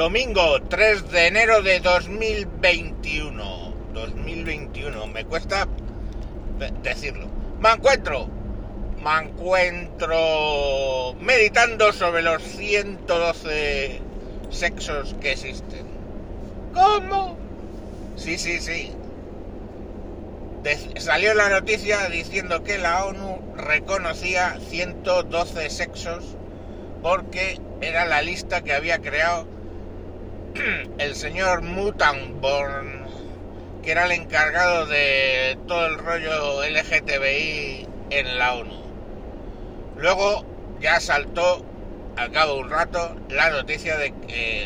Domingo 3 de enero de 2021. 2021, me cuesta decirlo. Me encuentro, me encuentro meditando sobre los 112 sexos que existen. ¿Cómo? Sí, sí, sí. salió la noticia diciendo que la ONU reconocía 112 sexos porque era la lista que había creado el señor Mutanborn, que era el encargado de todo el rollo LGTBI en la ONU. Luego ya saltó al cabo de un rato la noticia de,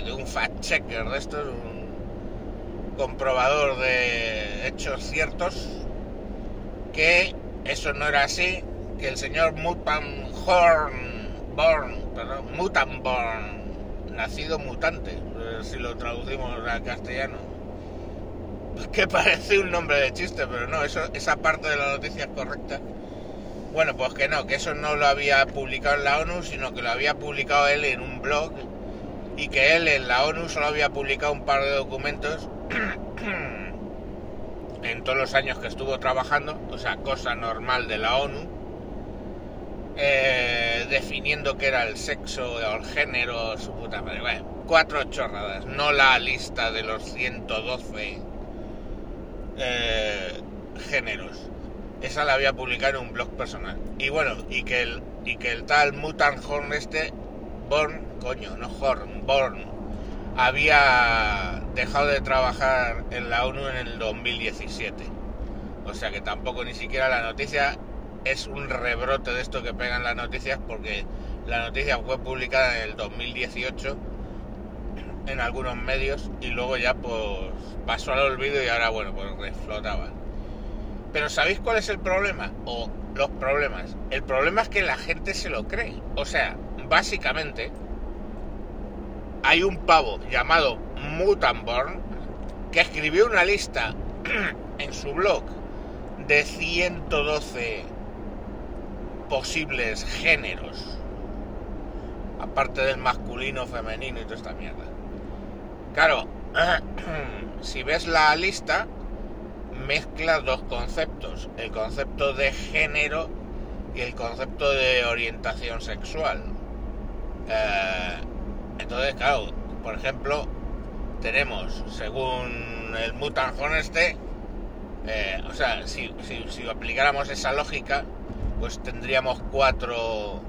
de un fact-checker de estos, un comprobador de hechos ciertos, que eso no era así, que el señor Mutanborn, perdón, Mutanborn, nacido mutante, si lo traducimos al castellano. Que parece un nombre de chiste, pero no, eso, esa parte de la noticia es correcta. Bueno, pues que no, que eso no lo había publicado en la ONU, sino que lo había publicado él en un blog y que él en la ONU solo había publicado un par de documentos en todos los años que estuvo trabajando, o sea, cosa normal de la ONU, eh, definiendo qué era el sexo o el género, su puta madre. Cuatro chorradas, no la lista de los 112 eh, géneros. Esa la había publicado en un blog personal. Y bueno, y que el, y que el tal Mutant Horn este, Born, coño, no Horn, Born, había dejado de trabajar en la ONU en el 2017. O sea que tampoco ni siquiera la noticia es un rebrote de esto que pegan las noticias porque la noticia fue publicada en el 2018 en algunos medios y luego ya pues pasó al olvido y ahora bueno pues reflotaba. Pero ¿sabéis cuál es el problema? O los problemas. El problema es que la gente se lo cree. O sea, básicamente hay un pavo llamado Mutanborn que escribió una lista en su blog de 112 posibles géneros. Aparte del masculino, femenino y toda esta mierda. Claro, si ves la lista, mezcla dos conceptos. El concepto de género y el concepto de orientación sexual. Eh, entonces, claro, por ejemplo, tenemos, según el mutanjón este, eh, o sea, si, si aplicáramos esa lógica, pues tendríamos cuatro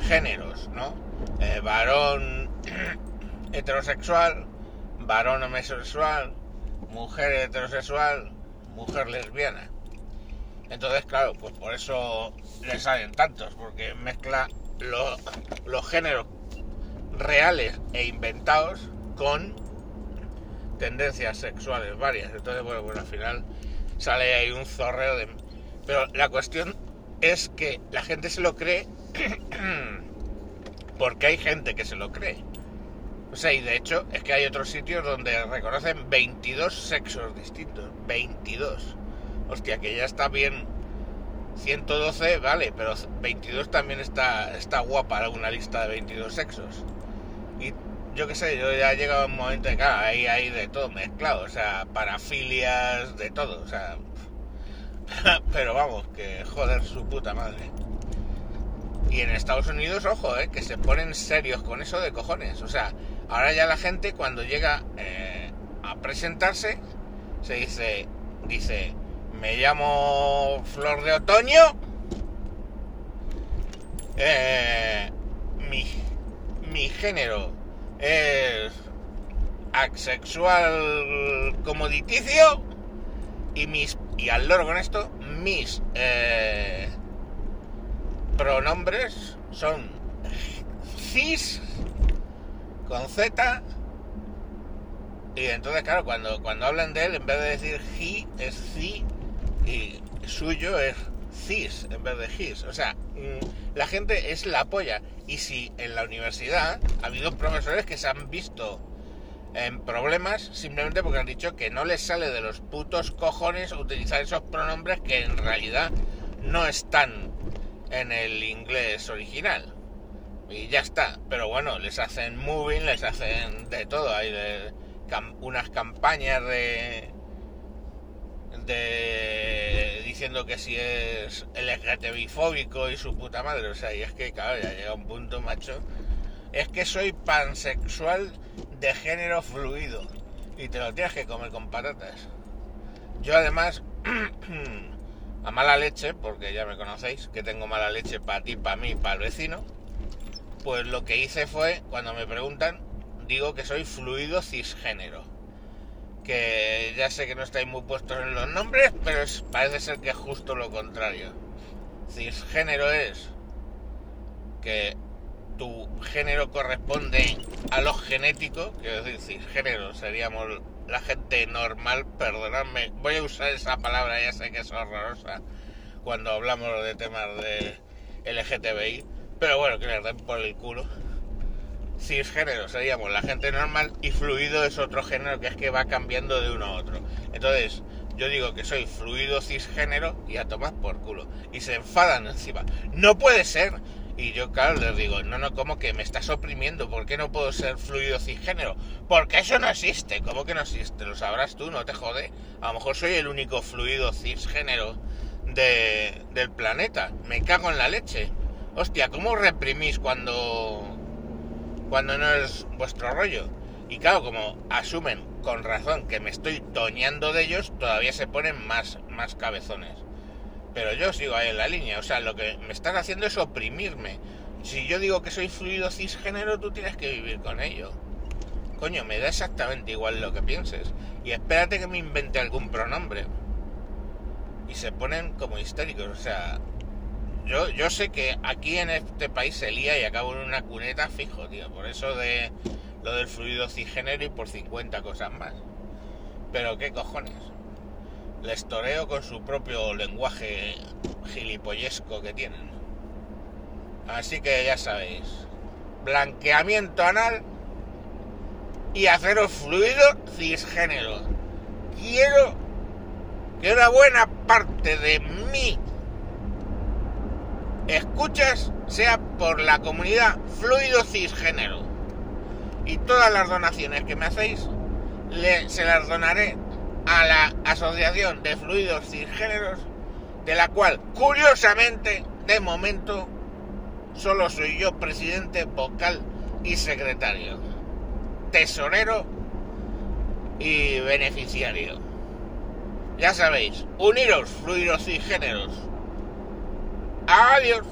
géneros, ¿no? Eh, varón heterosexual, varón homosexual, mujer heterosexual, mujer lesbiana. Entonces, claro, pues por eso le salen tantos, porque mezcla los géneros reales e inventados con tendencias sexuales varias. Entonces, bueno, pues al final sale ahí un zorreo de pero la cuestión es que la gente se lo cree porque hay gente que se lo cree. O sea, y de hecho es que hay otros sitios donde reconocen 22 sexos distintos. 22. Hostia, que ya está bien. 112, vale, pero 22 también está, está guapa una lista de 22 sexos. Y yo qué sé, yo ya he llegado a un momento de que ahí hay de todo mezclado. O sea, parafilias, de todo. O sea, pero vamos, que joder su puta madre. Y en Estados Unidos, ojo, eh, que se ponen serios con eso de cojones. O sea, ahora ya la gente cuando llega eh, a presentarse, se dice, dice, me llamo Flor de Otoño, eh, mi, mi género es asexual comoditicio y mis y al loro con esto, mis eh, pronombres son cis con z y entonces claro cuando cuando hablan de él en vez de decir he es ci y suyo es cis en vez de his o sea mm, la gente es la polla. Y si en la universidad ha habido profesores que se han visto en problemas simplemente porque han dicho que no les sale de los putos cojones utilizar esos pronombres que en realidad no están en el inglés original. y ya está. Pero bueno, les hacen moving, les hacen de todo. Hay de, cam- unas campañas de, de diciendo que si es LGTBI fóbico y su puta madre. O sea, y es que, claro, ya llega un punto, macho. Es que soy pansexual de género fluido. Y te lo tienes que comer con patatas. Yo además, a mala leche, porque ya me conocéis, que tengo mala leche para ti, para mí, para el vecino, pues lo que hice fue, cuando me preguntan, digo que soy fluido cisgénero. Que ya sé que no estáis muy puestos en los nombres, pero es- parece ser que es justo lo contrario. Cisgénero es que tu género corresponde a lo genético, quiero decir, cisgénero seríamos la gente normal, perdonadme, voy a usar esa palabra, ya sé que es horrorosa cuando hablamos de temas de LGTBI, pero bueno, que les den por el culo. Cisgénero seríamos la gente normal y fluido es otro género que es que va cambiando de uno a otro. Entonces, yo digo que soy fluido cisgénero y a tomar por culo. Y se enfadan encima. No puede ser. Y yo, claro, les digo, no, no, como que me estás oprimiendo? ¿Por qué no puedo ser fluido cisgénero? Porque eso no existe. ¿Cómo que no existe? Lo sabrás tú, no te jode. A lo mejor soy el único fluido cisgénero de, del planeta. Me cago en la leche. Hostia, ¿cómo reprimís cuando cuando no es vuestro rollo. Y claro, como asumen con razón que me estoy toñando de ellos, todavía se ponen más, más cabezones. Pero yo sigo ahí en la línea, o sea, lo que me están haciendo es oprimirme. Si yo digo que soy fluido cisgénero, tú tienes que vivir con ello. Coño, me da exactamente igual lo que pienses. Y espérate que me invente algún pronombre. Y se ponen como histéricos, o sea, yo, yo sé que aquí en este país se lía y acabo en una cuneta fijo, tío. Por eso de lo del fluido cisgénero y por 50 cosas más. Pero qué cojones. Les toreo con su propio lenguaje gilipollesco que tienen. Así que ya sabéis. Blanqueamiento anal y haceros fluido cisgénero. Quiero que una buena parte de mí escuchas sea por la comunidad fluido cisgénero. Y todas las donaciones que me hacéis se las donaré a la Asociación de Fluidos Cisgéneros, de la cual, curiosamente, de momento, solo soy yo presidente, vocal y secretario. Tesorero y beneficiario. Ya sabéis, uniros, fluidos cisgéneros. Adiós.